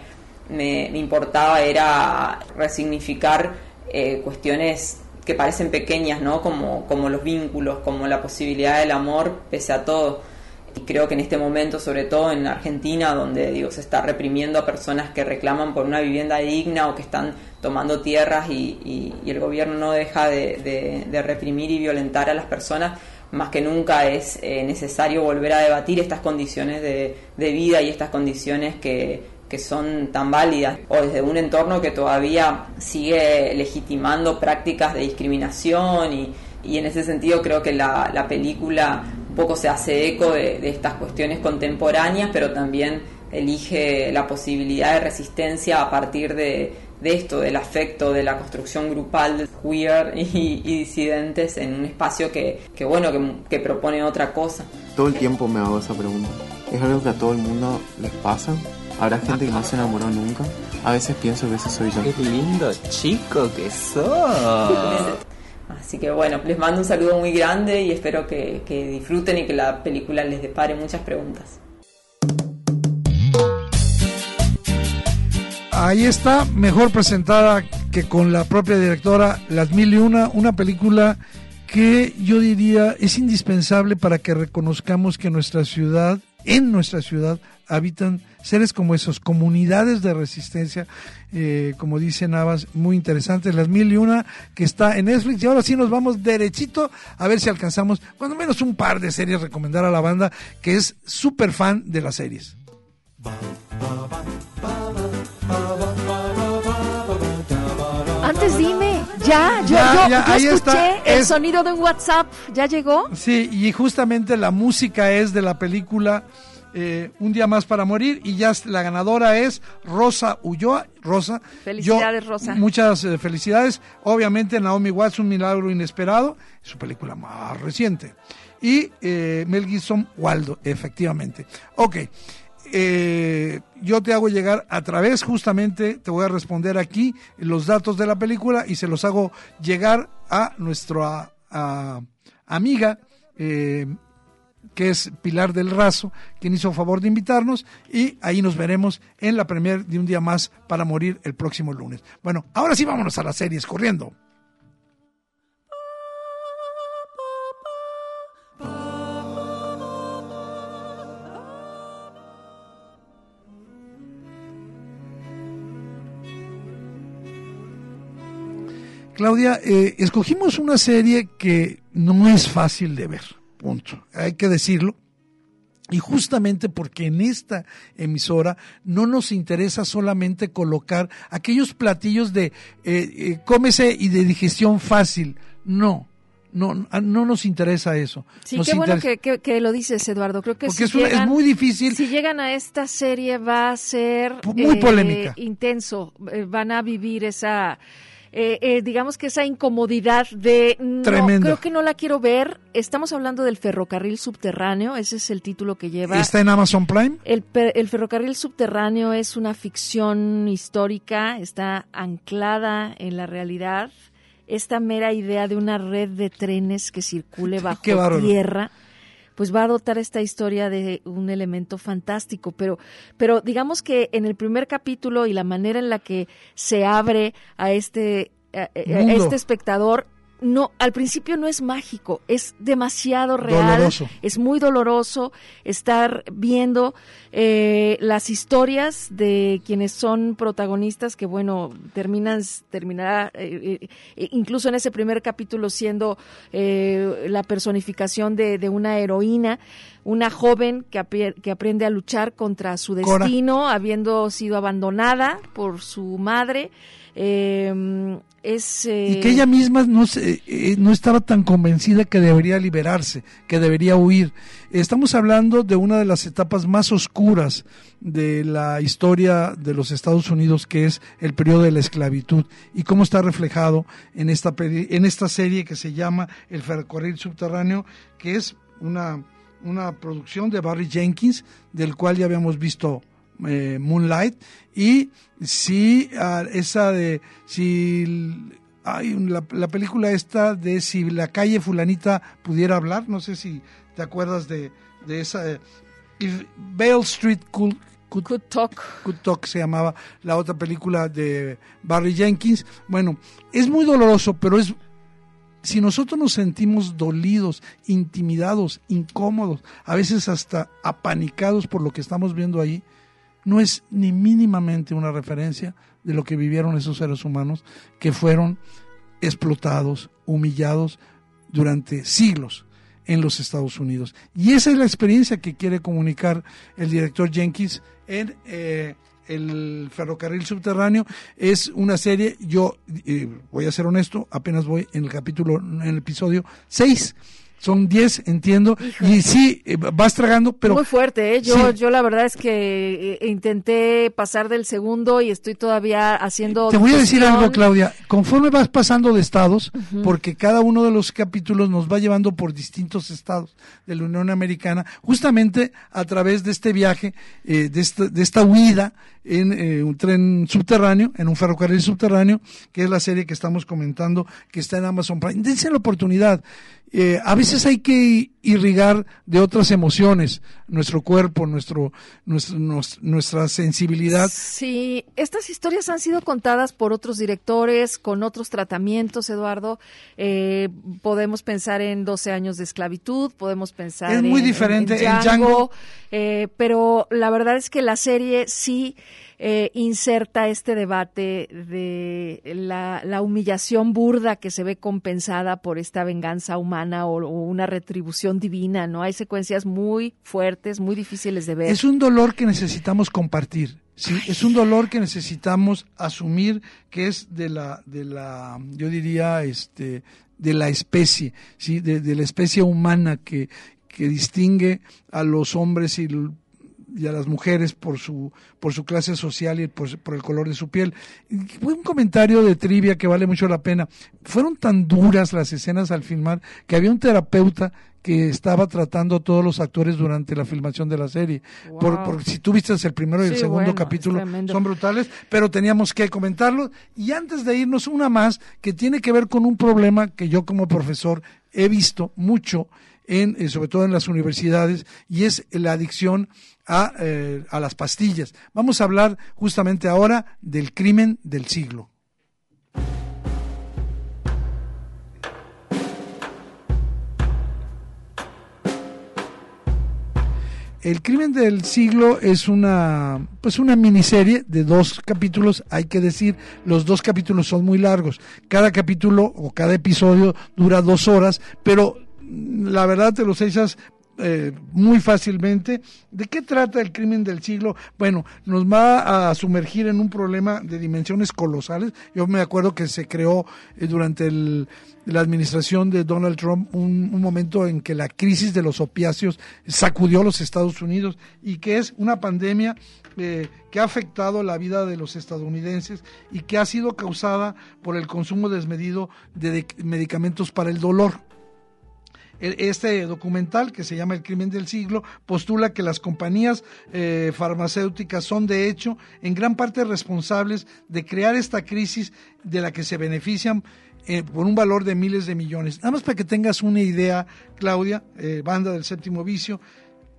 me, me importaba era resignificar eh, cuestiones que parecen pequeñas, ¿no? Como, como los vínculos, como la posibilidad del amor pese a todo. Y creo que en este momento, sobre todo en Argentina, donde digo, se está reprimiendo a personas que reclaman por una vivienda digna o que están tomando tierras y, y- el gobierno no deja de, reprimir y violentar a las personas, más que nunca es eh, necesario volver a debatir estas condiciones de vida y estas condiciones que, que son tan válidas, o desde un entorno que todavía sigue legitimando prácticas de discriminación y, y en ese sentido creo que la, la película un poco se hace eco de, estas cuestiones contemporáneas, pero también elige la posibilidad de resistencia a partir de, de esto, del afecto, de la construcción grupal queer y, y disidentes en un espacio que, que bueno, que, que propone otra cosa. Todo el tiempo me hago esa pregunta. ¿Es algo que a todo el mundo les pasa? ¿Habrá gente que no se enamoró nunca? A veces pienso que ese soy yo. Qué lindo chico que sos. Así que bueno, les mando un saludo muy grande y espero que, que disfruten y que la película les depare muchas preguntas. Ahí está, mejor presentada que con la propia directora Las Mil y Una, una película que yo diría es indispensable para que reconozcamos que nuestra ciudad, en nuestra ciudad, habitan seres como esos, comunidades de resistencia, eh, como dice Navas, muy interesantes, Las Mil y Una, que está en Netflix, y ahora sí nos vamos derechito a ver si alcanzamos, cuando menos un par de series, recomendar a la banda que es súper fan de las series. Antes dime, ya, yo, Ya, yo, ya, yo ahí escuché está, el es- sonido de un WhatsApp, ¿ya llegó? Sí, y justamente la música es de la película eh, Un día más para morir y ya la ganadora es Rosa Ulloa. Rosa. Felicidades, yo- Rosa. Muchas eh, felicidades. Obviamente Naomi Watts, Un milagro inesperado, su película más reciente. Y eh, Mel Gibson, Waldo, efectivamente. Ok. Eh, yo te hago llegar a través, justamente, te voy a responder aquí los datos de la película y se los hago llegar a nuestra a- amiga, eh, que es Pilar del Razo, quien hizo favor de invitarnos y ahí nos veremos en la premier de Un Día Más para Morir el próximo lunes. Bueno, ahora sí vámonos a las series, corriendo. Claudia, eh, escogimos una serie que no es fácil de ver, punto, hay que decirlo. Y justamente porque en esta emisora no nos interesa solamente colocar aquellos platillos de eh, eh, cómese y de digestión fácil, no, no, no nos interesa eso. Sí, Nos qué bueno que, que- que lo dices, Eduardo. Creo que Porque si es una- es llegan- muy difícil. Si llegan a esta serie va a ser Muy polémica. intenso. Eh, van a vivir esa, eh, eh, digamos que esa incomodidad de no, Tremendo. creo que no la quiero ver. Estamos hablando del ferrocarril subterráneo. Ese es el título que lleva. Está en Amazon Prime. El, el ferrocarril subterráneo es una ficción histórica, está anclada en la realidad. Esta mera idea de una red de trenes que circule bajo tierra, pues va a dotar esta historia de un elemento fantástico. Pero, pero digamos que en el primer capítulo y la manera en la que se abre a este, a- este espectador, no, al principio no es mágico, es demasiado real, Doloroso. es muy doloroso estar viendo eh, las historias de quienes son protagonistas que bueno terminan terminará eh, eh, incluso en ese primer capítulo siendo eh, la personificación de, de una heroína una joven que, que aprende a luchar contra su Cora. destino habiendo sido abandonada por su madre eh, es y eh, que ella misma no, se- eh, no estaba tan convencida que debería liberarse, que debería huir. Estamos hablando de una de las etapas más oscuras de la historia de los Estados Unidos, que es el periodo de la esclavitud, y cómo está reflejado en esta, en esta serie que se llama El ferrocarril subterráneo, que es una, una producción de Barry Jenkins, del cual ya habíamos visto eh, Moonlight. Y si ah, esa de si hay la, la película esta de si la calle fulanita pudiera hablar no sé si te acuerdas de, de esa eh, If Bale Street Could, Could Talk. Could Talk se llamaba la otra película de Barry Jenkins. Bueno es muy doloroso pero es si nosotros nos sentimos dolidos, intimidados, incómodos, a veces hasta apanicados por lo que estamos viendo ahí, no es ni mínimamente una referencia de lo que vivieron esos seres humanos que fueron explotados, humillados durante siglos en los Estados Unidos. Y esa es la experiencia que quiere comunicar el director Jenkins en eh, el ferrocarril subterráneo. Es una serie, yo eh, voy a ser honesto, apenas voy en el capítulo, en el episodio 6. Son 10, entiendo. Y sí, eh, vas tragando, pero... Muy fuerte, ¿eh? Yo, Sí. yo la verdad es que eh, intenté pasar del segundo y estoy todavía haciendo. Te voy a decir algo, Claudia. Conforme vas pasando de estados, porque cada uno de los capítulos nos va llevando por distintos estados de la Unión Americana, justamente a través de este viaje, eh, de, esta, de esta huida en eh, un tren subterráneo, en un ferrocarril subterráneo, que es la serie que estamos comentando, que está en Amazon Prime. Dense la oportunidad. Eh, a veces hay que irrigar de otras emociones nuestro cuerpo, nuestro, nuestro, nuestra sensibilidad. Sí, estas historias han sido contadas por otros directores, con otros tratamientos, Eduardo. Eh, podemos pensar en 12 años de esclavitud, podemos pensar Es muy en- diferente en, en Django, Django. eh, pero la verdad es que la serie sí eh, inserta este debate de la, la humillación burda que se ve compensada por esta venganza humana o, o una retribución divina, ¿no? Hay secuencias muy fuertes, muy difíciles de ver. Es un dolor que necesitamos compartir. Sí, es un dolor que necesitamos asumir que es de la, de la, yo diría, este, de la especie, sí, de, de la especie humana que, que distingue a los hombres y y a las mujeres por su por su clase social y por, por el color de su piel. Fue un comentario de trivia que vale mucho la pena. Fueron tan duras las escenas al filmar que había un terapeuta que estaba tratando a todos los actores durante la filmación de la serie. Por, por, si tú viste el primero y el Sí, segundo bueno, capítulo, son brutales, pero teníamos que comentarlo. Y antes de irnos, una más que tiene que ver con un problema que yo como profesor he visto mucho, en, eh, sobre todo en las universidades, y es la adicción a, eh, a las pastillas. Vamos a hablar justamente ahora del crimen del siglo. El crimen del siglo es una pues una miniserie de dos capítulos, hay que decir, los dos capítulos son muy largos. Cada capítulo o cada episodio dura dos horas, pero mm, la verdad te los echas eh, muy fácilmente. ¿De qué trata el crimen del siglo? Bueno, nos va a sumergir en un problema de dimensiones colosales. Yo me acuerdo que se creó eh, durante el- la administración de Donald Trump un, momento en que la crisis de los opiáceos sacudió a los Estados Unidos y que es una pandemia eh, que ha afectado la vida de los estadounidenses y que ha sido causada por el consumo desmedido de de medicamentos para el dolor. El- Este documental, que se llama El crimen del siglo, postula que las compañías eh, farmacéuticas son, de hecho, en gran parte responsables de crear esta crisis de la que se benefician eh, por un valor de miles de millones. Nada más para que tengas una idea, Claudia, eh, banda del séptimo vicio,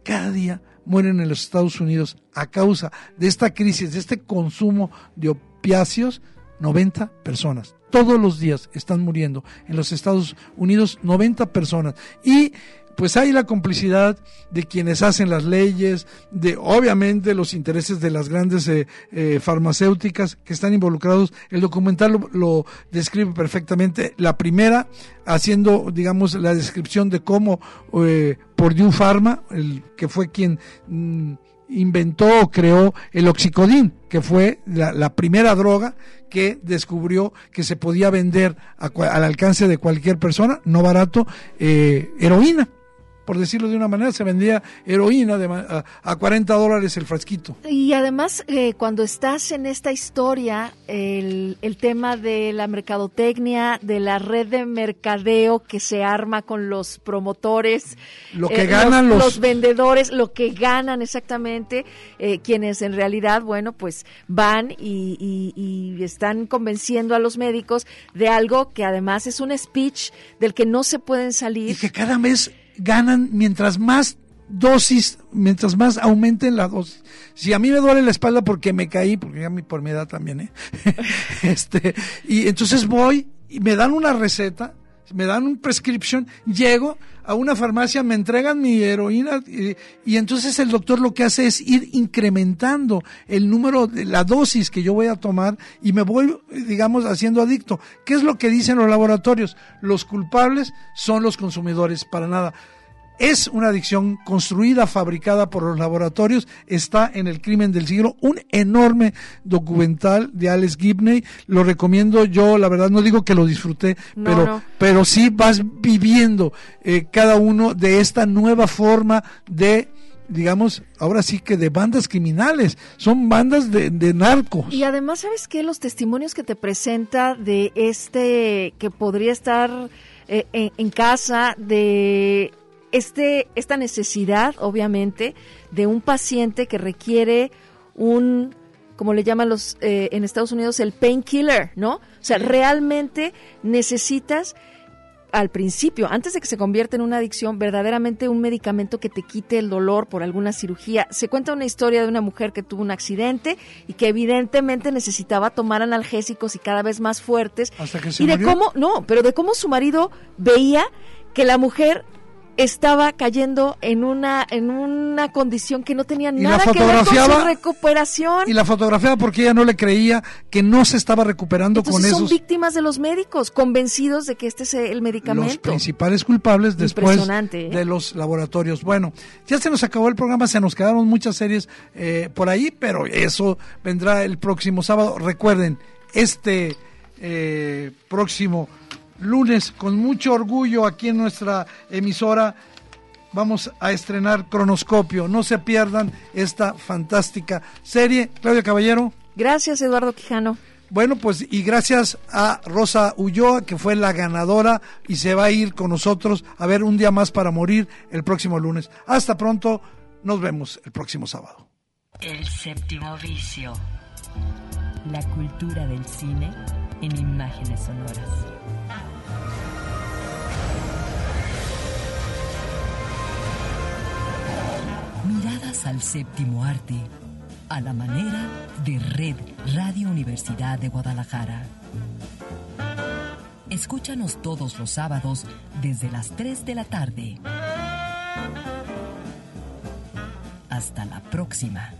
cada día mueren en los Estados Unidos a causa de esta crisis, de este consumo de opiáceos, 90 personas. Todos los días están muriendo en los Estados Unidos 90 personas. Y pues hay la complicidad de quienes hacen las leyes, de obviamente los intereses de las grandes eh, eh, farmacéuticas que están involucrados. El documental lo, lo describe perfectamente. La primera, haciendo, digamos, la descripción de cómo eh, Purdue Pharma, el que fue quien mm, inventó o creó el oxicodín, que fue la, primera droga que descubrió que se podía vender a al alcance de cualquier persona, no barato, eh, heroína. Por decirlo de una manera, se vendía heroína de a, a 40 dólares el frasquito. Y además, eh, cuando estás en esta historia, el, el tema de la mercadotecnia, de la red de mercadeo que se arma con los promotores, Lo que eh, ganan los- vendedores, lo que ganan exactamente, eh, quienes en realidad, bueno, pues van y, y- y están convenciendo a los médicos de algo que además es un speech del que no se pueden salir. Y que cada mes ganan mientras más dosis, mientras más aumenten la dosis. Si a mí me duele la espalda porque me caí, porque ya mi, por mi edad también, ¿eh? este, y entonces voy y me dan una receta, me dan un prescription, llego a una farmacia, me entregan mi heroína y, y entonces el doctor lo que hace es ir incrementando el número de la dosis que yo voy a tomar y me voy, digamos, haciendo adicto. ¿Qué es lo que dicen los laboratorios? Los culpables son los consumidores, para nada. Es una adicción construida, fabricada por los laboratorios, está en el crimen del siglo, un enorme documental de Alex Gibney, lo recomiendo yo, la verdad no digo que lo disfruté, No, pero, no. pero sí vas viviendo eh, cada uno de esta nueva forma de digamos, ahora sí que de bandas criminales, son bandas de, de narcos. Y además, ¿sabes qué? Los testimonios que te presenta de este que podría estar eh, en, en casa, de este esta necesidad, obviamente, de un paciente que requiere un como le llaman los eh, en Estados Unidos el painkiller, ¿no? O sea, realmente necesitas al principio, antes de que se convierta en una adicción, verdaderamente un medicamento que te quite el dolor por alguna cirugía. Se cuenta una historia de una mujer que tuvo un accidente y que evidentemente necesitaba tomar analgésicos y cada vez más fuertes. Hasta que se y de murió. cómo, no, pero de cómo su marido veía que la mujer estaba cayendo en una en una condición que no tenía nada que ver con su recuperación. Y la fotografiaba porque ella no le creía que no se estaba recuperando con Entonces son esos víctimas de los médicos, convencidos de que este es el los medicamento. principales culpables después ¿eh? de los laboratorios. Bueno, ya se nos acabó el programa, se nos quedaron muchas series eh, por ahí, pero eso vendrá el próximo sábado. Recuerden, este eh, próximo lunes, con mucho orgullo aquí en nuestra emisora, vamos a estrenar Cronoscopio. No se pierdan esta fantástica serie. Claudia Caballero. Gracias, Eduardo Quijano. Bueno, pues y gracias a Rosa Ulloa, que fue la ganadora y se va a ir con nosotros a ver un día más para morir el próximo lunes. Hasta pronto, nos vemos el próximo sábado. El séptimo vicio. La cultura del cine en imágenes sonoras. Miradas al séptimo arte, a la manera de Red Radio Universidad de Guadalajara. Escúchanos todos los sábados desde las 3 de la tarde. Hasta la próxima.